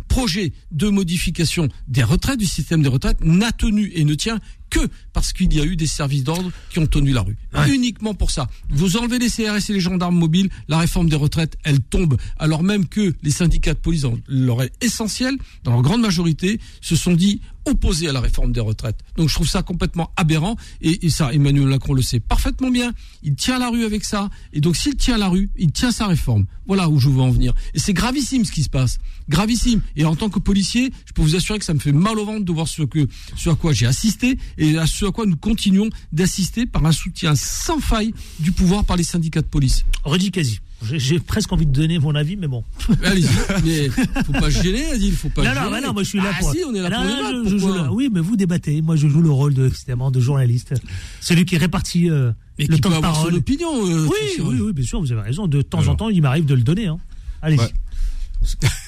projet de modification des retraites, du système des retraites, n'a tenu et ne tient que parce qu'il y a eu des services d'ordre qui ont tenu la rue. Uniquement pour ça. Vous enlevez les CRS et les gendarmes mobiles, la réforme des retraites, elle tombe. Alors même que les syndicats de police, dans leur essentiel, dans leur grande majorité, se sont dit opposés à la réforme des retraites. Donc je trouve ça complètement aberrant et, et, ça, Emmanuel Macron le sait parfaitement bien. Il tient la rue avec ça et donc s'il tient la rue, il tient sa réforme. Voilà où je veux en venir. Et c'est gravissime ce qui se passe, gravissime. Et en tant que policier, je peux vous assurer que ça me fait mal au ventre de voir ce que, ce à quoi j'ai assisté et à ce à quoi nous continuons d'assister par un soutien sans faille du pouvoir par les syndicats de police. Redis quasi. J'ai presque envie de donner mon avis, mais bon. Allez-y, <laughs> mais faut pas se gêner, Adil, faut pas. Non, gêner. non, non, moi je suis là ah, si, on est là pour débattre. oui, mais vous débattez. Moi, je joue le rôle de, de journaliste, celui qui répartit euh, le temps de parole. Son opinion. Euh, oui, oui, oui, bien sûr, vous avez raison. De temps en temps, il m'arrive de le donner. Hein. Allez-y. Ouais.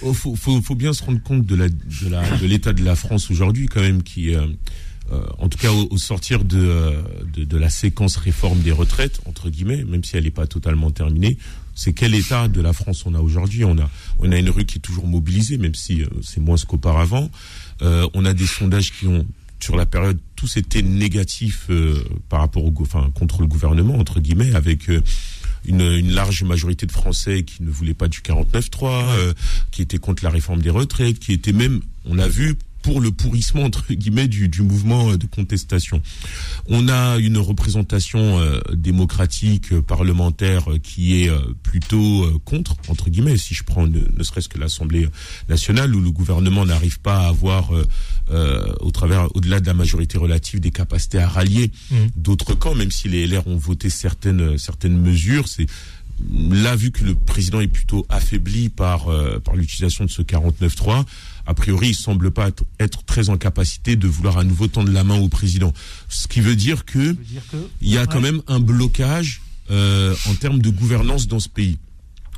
Oh, faut, faut, faut, bien se rendre compte de la de l'état de, la France aujourd'hui quand même qui euh, euh, en tout cas au, sortir euh, de, de, la séquence réforme des retraites, entre guillemets, même si elle n'est pas totalement terminée, c'est quel état de la France on a aujourd'hui? On a, on a une rue qui est toujours mobilisée, même si euh, c'est moins qu'auparavant. on a des sondages qui ont, sur la période, tous été négatifs par rapport au, enfin, contre le gouvernement, entre guillemets, avec une, une, large majorité de Français qui ne voulaient pas du 49-3, qui étaient contre la réforme des retraites, qui étaient même, on a vu, pour le pourrissement entre guillemets du, du, mouvement de contestation. On a une représentation euh, démocratique euh, parlementaire euh, qui est plutôt contre entre guillemets si je prends ne, serait-ce que l'Assemblée nationale où le gouvernement n'arrive pas à avoir au travers au-delà de la majorité relative des capacités à rallier mmh. d'autres camps même si les LR ont voté certaines certaines mesures c'est là vu que le président est plutôt affaibli par par l'utilisation de ce 49.3 a priori, il semble pas être, très en capacité de vouloir à nouveau tendre la main au président. Ce qui veut dire que, il y a quand même un blocage euh, en termes de gouvernance dans ce pays.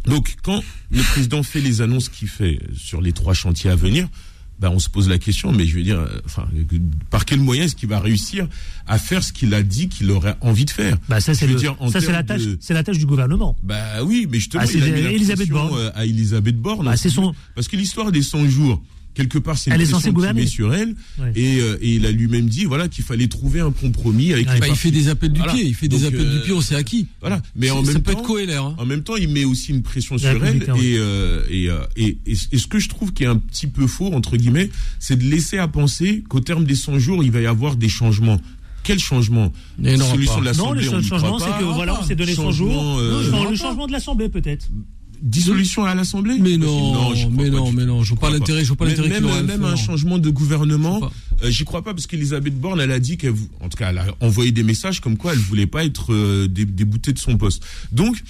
Donc, quand le président fait les annonces qu'il fait sur les trois chantiers à venir, ben, on se pose la question, mais je veux dire, euh, enfin, par quel moyen est-ce qu'il va réussir à faire ce qu'il a dit qu'il aurait envie de faire? Bah ça c'est la tâche, c'est la tâche du gouvernement. Bah oui, mais justement, ah, il a mis Elisabeth Borne. Euh, à Elisabeth Borne. Bah, c'est son... Parce que l'histoire des 100 jours, quelque part c'est une pression qui met sur elle. Et, euh, et, il a lui-même dit voilà qu'il fallait trouver un compromis avec bah, il fait des appels du pied il fait des appels du pied on sait à qui. voilà. Mais en même ça peut temps être hein. en même temps il met aussi une pression sur elle. et, euh, et, euh, et, et, ce que je trouve qui est un petit peu faux entre guillemets c'est de laisser à penser qu'au terme des 100 jours il va y avoir des changements. Quel changement de Non, le changement, c'est que voilà, on s'est donné 100 jours. le changement de l'Assemblée, peut-être. Dissolution à l'Assemblée Mais non, crois mais non, du mais non, je vois pas l'intérêt, je vois pas Même- l'intérêt Même, même faire, un changement de Je gouvernement, euh, j'y crois pas parce qu'Elisabeth Borne, elle a dit qu'elle, en tout cas, elle a envoyé des messages comme quoi elle voulait pas être euh, dé- déboutée de son poste. Donc,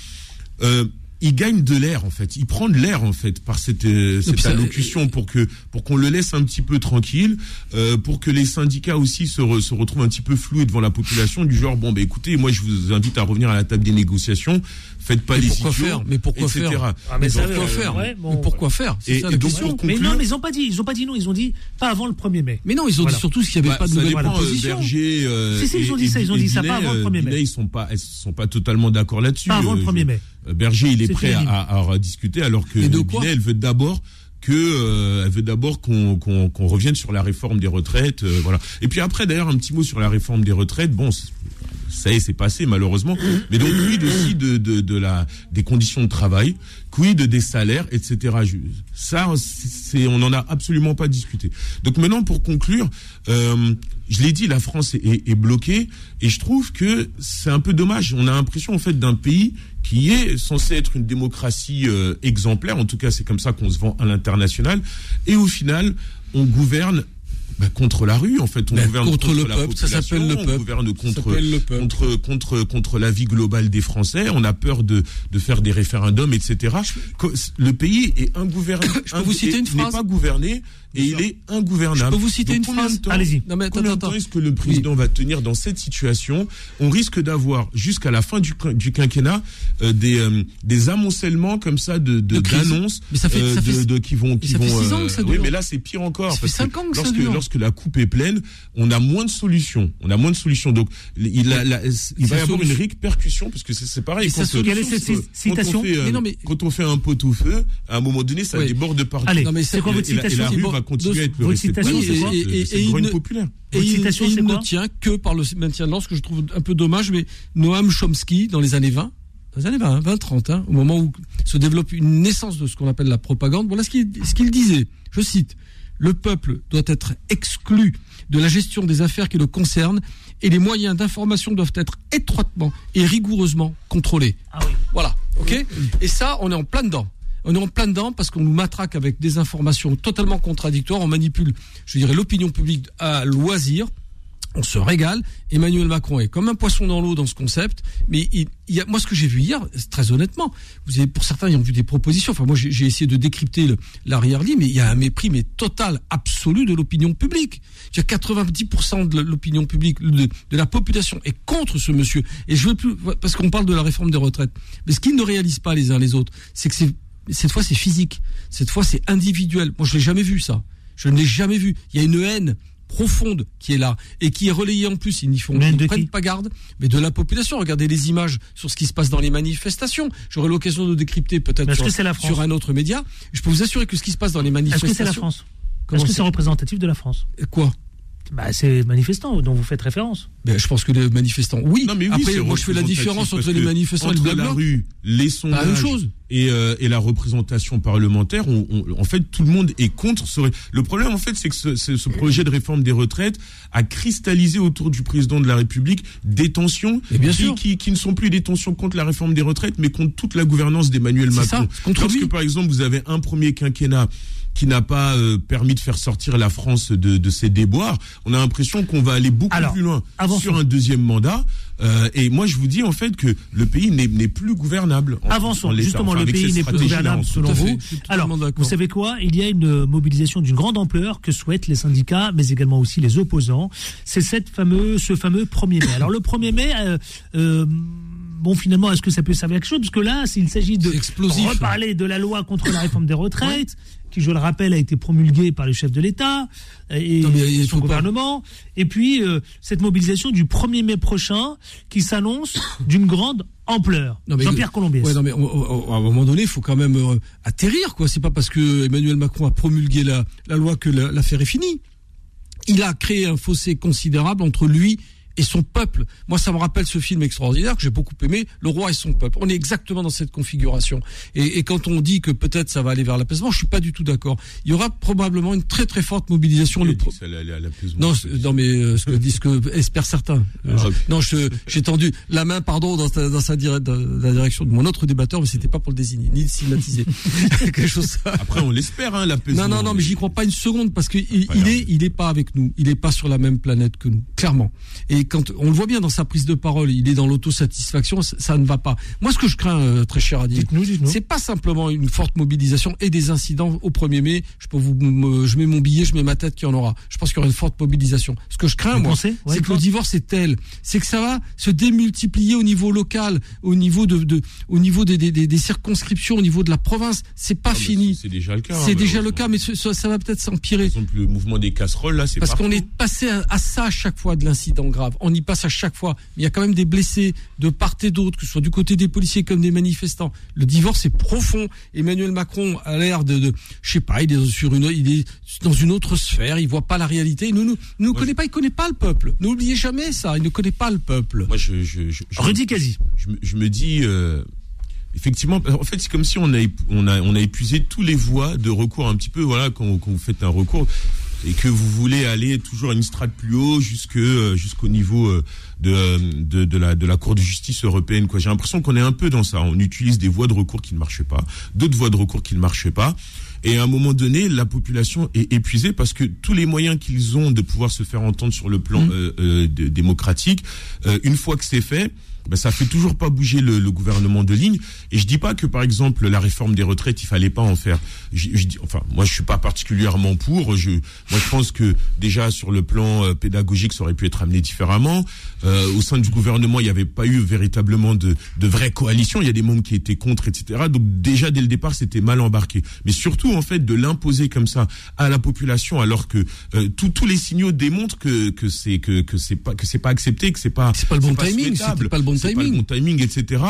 euh, il gagne de l'air en fait. Il prend de l'air en fait par cette, euh, cette allocution pour que pour qu'on le laisse un petit peu tranquille, euh, pour que les syndicats aussi se, re- se retrouvent un petit peu floués devant la population du genre bon bah écoutez moi je vous invite à revenir à la table des négociations, faites pas Mais les pourquoi idiots, faire Mais pourquoi etc. faire Ah, mais Donc, ça, Pourquoi euh, faire ouais, bon, Mais Pourquoi faire C'est Et- ça et la donc, Mais non, mais ils ont pas dit, ils ont pas dit non, ils ont dit pas avant le 1er mai. Mais non, ils ont Voilà. dit surtout qu'il n'y avait Bah, pas de nouvelle euh, proposition. Berger, euh, Si, si, ils ont et- dit ça, ils ont dit ça, pas avant le euh, 1er mai. Ils sont pas, ils sont pas totalement d'accord là-dessus. Pas avant le Euh, 1er mai. Euh, Berger, il est prêt à, à, à rediscuter, alors que Binet, elle veut d'abord que euh, elle veut d'abord qu'on qu'on qu'on revienne sur la réforme des retraites, euh, voilà. Et puis après, d'ailleurs, un petit mot sur la réforme des retraites. Bon, ça y est, c'est passé malheureusement. Mais donc, quid aussi de, de, de la des conditions de travail, quid des salaires, etc. Ça, c'est on n'en a absolument pas discuté. Donc maintenant, pour conclure, euh, je l'ai dit, la France est, est, est bloquée, et je trouve que c'est un peu dommage. On a l'impression en fait d'un pays qui est censé être une démocratie euh, exemplaire. En tout cas, c'est comme ça qu'on se vend à l'international. Et au final, on gouverne bah, contre la rue. En fait, on Ben, gouverne contre le la peuple, ça s'appelle le On peuple. gouverne Ça contre le peuple. contre contre contre la vie globale des Français. On a peur de de faire des référendums, etc. Le pays est ingouvernable. <coughs> Je peux vous citer une n'est phrase pas gouverné et il est ingouvernable. Je peux vous citer Donc, une phrase Allez-y. Non mais attends, Combien de temps est-ce que le président va tenir dans cette situation? On risque d'avoir jusqu'à la fin du, quin- du quinquennat euh, des euh, des amoncellements comme ça de d'annonces Mais ça fait- euh, ça de- qui vont qui ça fait vont six ans que ça oui dure. mais là c'est pire encore Ça fait cinq ans que ça dure. Lorsque la coupe est pleine, on a moins de solutions. On a moins de solutions. Donc il a, la- il va y avoir une répercussion parce que c'est pareil Et quand, euh, Quelle est cette quand on citation fait, euh, Mais non, mais- quand on fait un pot au feu, à un moment donné ça Oui. déborde partout. Allez, c'est quoi Et- votre et la- et citation la rue va continuer à être le citation, c'est cette- quoi Et- et- de cette et grogne il ne- populaire. Et il, citation, ne tient que par le maintien de l'ordre, ce que je trouve un peu dommage, mais Noam Chomsky, dans les années 20, dans les années 20, 20 30, hein, au moment où se développe une naissance de ce qu'on appelle la propagande, voilà ce qu'il ce qu'il disait. Je cite Le peuple doit être exclu de la gestion des affaires qui le concernent et les moyens d'information doivent être étroitement et rigoureusement contrôlés. Ah oui. Voilà, ok Et ça, on est en plein dedans. On est en plein dedans parce qu'on nous matraque avec des informations totalement contradictoires. On manipule, je dirais, l'opinion publique à loisir. On se régale. Emmanuel Macron est comme un poisson dans l'eau dans ce concept. Mais il, y a, moi, ce que j'ai vu hier, très honnêtement, vous avez, pour certains, ils ont vu des propositions. Enfin, moi, j'ai essayé de décrypter l'arrière-lit, mais il y a un mépris, mais total, absolu de l'opinion publique. Il y a 90% de l'opinion publique, de, de la population est contre ce monsieur. Et je veux plus, parce qu'on parle de la réforme des retraites. Mais ce qu'ils ne réalisent pas les uns les autres, c'est que cette fois, c'est physique. Cette fois, c'est individuel. Moi, je l'ai jamais vu, ça. Je ne l'ai jamais vu. Il y a une haine profonde qui est là et qui est relayée en plus. Ils n'y font, ils prennent pas garde, mais de la population. Regardez les images sur ce qui se passe dans les manifestations. J'aurai l'occasion de décrypter peut-être Est-ce sur, sur un autre média. Je peux vous assurer que ce qui se passe dans les Est-ce manifestations. que c'est la France? Est-ce que c'est c'est représentatif de la France? Quoi? Bah, c'est les manifestants dont vous faites référence. ben, Je pense que les manifestants, oui. Non, mais oui, Après, moi, je fais la différence entre les manifestants et le entre la rue, les sondages même chose. et, euh, et la représentation parlementaire, on- on- en fait, tout le monde est contre. Ce, ré- le problème, en fait, c'est que ce, ce- projet de réforme des retraites a cristallisé autour du président de la République des tensions Et bien qui, sûr. qui, qui ne sont plus des tensions contre la réforme des retraites, mais contre toute la gouvernance d'Emmanuel Macron. ça, c'est contre Lorsque, lui. par exemple, vous avez un premier quinquennat qui n'a pas euh, permis de faire sortir la France de, de ses déboires, on a l'impression qu'on va aller beaucoup Alors, plus loin avançons. sur un deuxième mandat. Euh, et moi, je vous dis en fait que le pays n'est plus gouvernable. en- Avançons. en. Justement, Enfin, le pays n'est plus gouvernable selon vous. Alors, vous savez quoi? Il y a une mobilisation d'une grande ampleur que souhaitent les syndicats, mais également aussi les opposants. C'est cette fameux, ce fameux 1er mai. Alors, le 1er mai, euh, euh, bon, finalement, est-ce que ça peut servir à quelque chose? Parce que là, s'il s'agit de reparler de la loi contre la réforme des retraites, qui, je le rappelle, a été promulguée par le chef de l'État et Non, mais son pas- gouvernement, et puis euh, cette mobilisation du 1er mai prochain qui s'annonce d'une grande ampleur. Jean-Pierre Colombier. Ouais, non, mais on- on- à un moment donné, il faut quand même euh, atterrir, quoi. C'est pas parce que Emmanuel Macron a promulgué la, la loi que la- l'affaire est finie. Il a créé un fossé considérable entre lui et son peuple. Moi, ça me rappelle ce film extraordinaire que j'ai beaucoup aimé, Le Roi et son peuple. On est exactement dans cette configuration. Et, et quand on dit que peut-être ça va aller vers l'apaisement, je suis pas du tout d'accord. Il y aura probablement une très très forte mobilisation. Le... Ça allait aller à l'apaisement. Non, non, mais euh, ce que <laughs> disent que espèrent certains. Euh, Ah, je- non, j'ai tendu la main, pardon, dans, dans sa dire- dans la direction de mon autre débatteur, mais c'était pas pour le désigner, ni le stigmatiser. <laughs> <laughs> Quelque chose. Après, on l'espère, hein, l'apaisement. Non, non, non, mais j'y crois pas une seconde parce qu'il il, est, il est pas avec nous. Il est pas sur la même planète que nous, clairement. Et quand on le voit bien dans sa prise de parole, il est dans l'autosatisfaction. Ça, ne va pas. Moi, ce que je crains, euh, très cher Adi, Dites-nous, dites-nous. c'est pas simplement une forte mobilisation et des incidents au 1er mai. Je peux vous, me- je mets mon billet, je mets ma tête qu'il y en aura. Je pense qu'il y aura une forte mobilisation. Ce que je crains, Vous moi, pensez? Ouais, c'est que le divorce est tel, c'est que ça va se démultiplier au niveau local, au niveau de, de au niveau des, des, des- des circonscriptions, au niveau de la province. C'est pas Ah, mais fini. C'est déjà le cas. C'est hein, déjà le cas, mais ce- ça, ça va peut-être Par s'empirer. exemple, le mouvement des casseroles, là, c'est Parce qu'on est passé à, à ça à chaque fois de l'incident grave. On y passe à chaque fois. Mais il y a quand même des blessés de part et d'autre, que ce soit du côté des policiers comme des manifestants. Le divorce est profond. Emmanuel Macron a l'air de, de je sais pas, il est sur une, il est dans une autre sphère. Il voit pas la réalité. Il ne nous, nous connaît pas. Il connaît pas le peuple. N'oubliez jamais ça. Il ne connaît pas le peuple. Moi, je, je, je, je- Rudy Kazi. je, me- je me dis, euh, effectivement, en fait, c'est comme si on a, on a, on a épuisé tous les voies de recours un petit peu, voilà, quand, quand vous faites un recours et que vous voulez aller toujours une strate plus haut jusque euh, jusqu'au niveau euh, de, euh, de de la de la Cour de justice européenne quoi. J'ai l'impression qu'on est un peu dans ça. On utilise des voies de recours qui ne marchaient pas d'autres voies de recours qui ne marchaient pas. Et à un moment donné la population est épuisée parce que tous les moyens qu'ils ont de pouvoir se faire entendre sur le plan euh, euh, de- démocratique euh, une fois que c'est fait ben, ça fait toujours pas bouger le, le gouvernement de ligne. Et je dis pas que par exemple la réforme des retraites, il fallait pas en faire. Je, je dis, enfin, moi je suis pas particulièrement pour. Je, moi je pense que déjà sur le plan euh, pédagogique, ça aurait pu être amené différemment. Euh, au sein du gouvernement, il n'y avait pas eu véritablement de, de vraie coalition. Il y a des membres qui étaient contre, etc. Donc déjà dès le départ, c'était mal embarqué. Mais surtout en fait de l'imposer comme ça à la population, alors que euh, tous tous les signaux démontrent que que c'est que que c'est pas que c'est pas accepté, que c'est pas C'est pas le bon timing, souhaitable, c'était pas le bon c'est pas timing. bon timing, etc.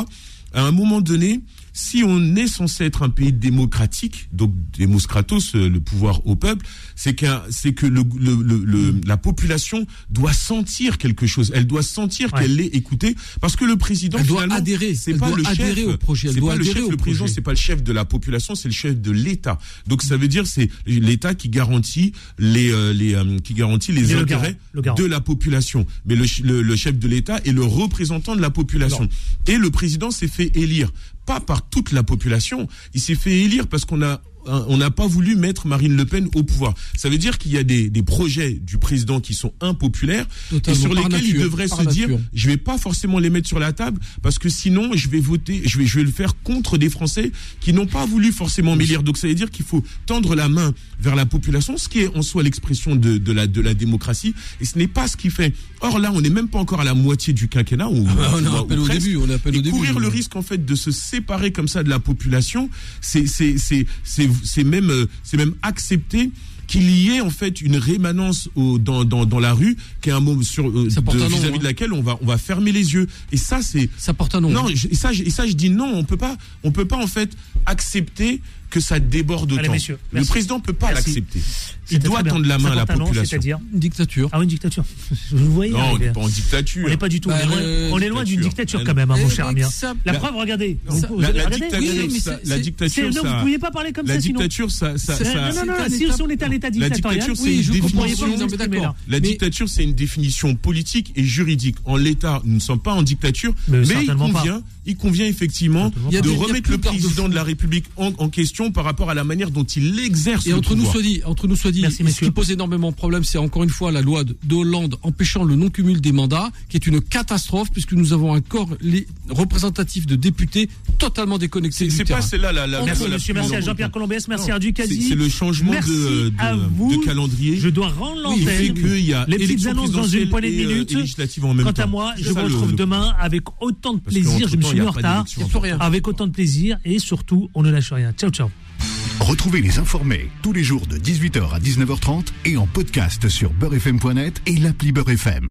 À un moment donné, si on est censé être un pays démocratique, donc Demos Kratos, euh, le pouvoir au peuple, c'est qu'un, c'est que le, le, le- le- la population doit sentir quelque chose. Elle doit sentir Ouais. qu'elle est écoutée, parce que le président Elle doit adhérer. C'est pas doit le chef. au projet. Elle C'est doit pas le chef. Le président, c'est pas le chef de la population, c'est le chef de l'État. Donc ça veut dire c'est l'État qui garantit les euh, les euh, qui garantit les intérêts garant, de la population. Mais le, ch- le, le chef de l'État est le représentant de la population. Et le président s'est fait élire, pas par toute la population, il s'est fait élire parce qu'on a on n'a pas voulu mettre Marine Le Pen au pouvoir. Ça veut dire qu'il y a des, des projets du président qui sont impopulaires Totalement, et sur lesquels il devrait se dire je vais pas forcément les mettre sur la table parce que sinon je vais voter, je vais, je vais le faire contre des Français qui n'ont pas voulu forcément m'élire. Donc ça veut dire qu'il faut tendre la main vers la population, ce qui est en soi l'expression de, de la de la démocratie. Et ce n'est pas ce qui fait. Or là, on n'est même pas encore à la moitié du quinquennat. Bah, on à ou peine au presque. début, on peine Et au début. courir le risque en fait de se séparer comme ça de la population, c'est c'est c'est même euh, même accepter qu'il y ait en fait une rémanence au, dans, dans, dans la rue qui est un mot sur euh, Ça porte de- un nom, vis-à-vis hein. de laquelle on va on va fermer les yeux et ça c'est Ça porte un nom. non hein. je- et ça je- et ça je dis non on peut pas on peut pas en fait accepter que ça déborde Allez, autant messieurs, le président peut pas l'accepter il doit tendre la main à la population C'est-à-dire Une dictature. Ah, une dictature. Vous voyez non on n'est pas en dictature On n'est pas du tout. Bah, on est loin, on est loin d'une dictature. dictature quand même, hein, mon cher mais ami. hein. ça- La la- preuve, regardez. Vous- la, la regardez. dictature, Oui, ça- la dictature, non, vous pouviez pas parler comme la ça sinon. dictature, ça, non, non, non, si, on était à l'état La dictatorial, dictature, c'est oui, une pourriez pas définition-. La Mais- dictature, c'est une définition politique et juridique. En l'état, nous ne sommes pas en dictature, Mais mais, il pas. convient, il convient effectivement Il de remettre le président de la République en, en question par rapport à la manière dont il exerce Et le entre nous soit dit, entre nous soit dit, Merci, ce qui pose énormément de problèmes, c'est encore une fois la loi de, de Hollande empêchant le non-cumul des mandats, qui est une catastrophe puisque nous avons un corps les- représentatif de députés totalement déconnecté C'est du c'est terrain. pas celle-là la, la, Merci la- la monsieur, merci à. Jean-Pierre Colombès, merci Non, à Ducasi. c'est- C'est le changement Merci de, de, à de vous. calendrier. Je dois rendre l'antenne. Les petites annonces dans une poignée de euh, minutes. en même Quant temps. à moi, je le- retrouve le- demain avec autant de Parce plaisir. Je me suis mis en retard. Avec autant de plaisir et surtout, on ne lâche rien. Ciao, ciao. Retrouvez les informés tous les jours de 18h à 19h30 et en podcast sur beurrefm.net et l'appli Beurrefm.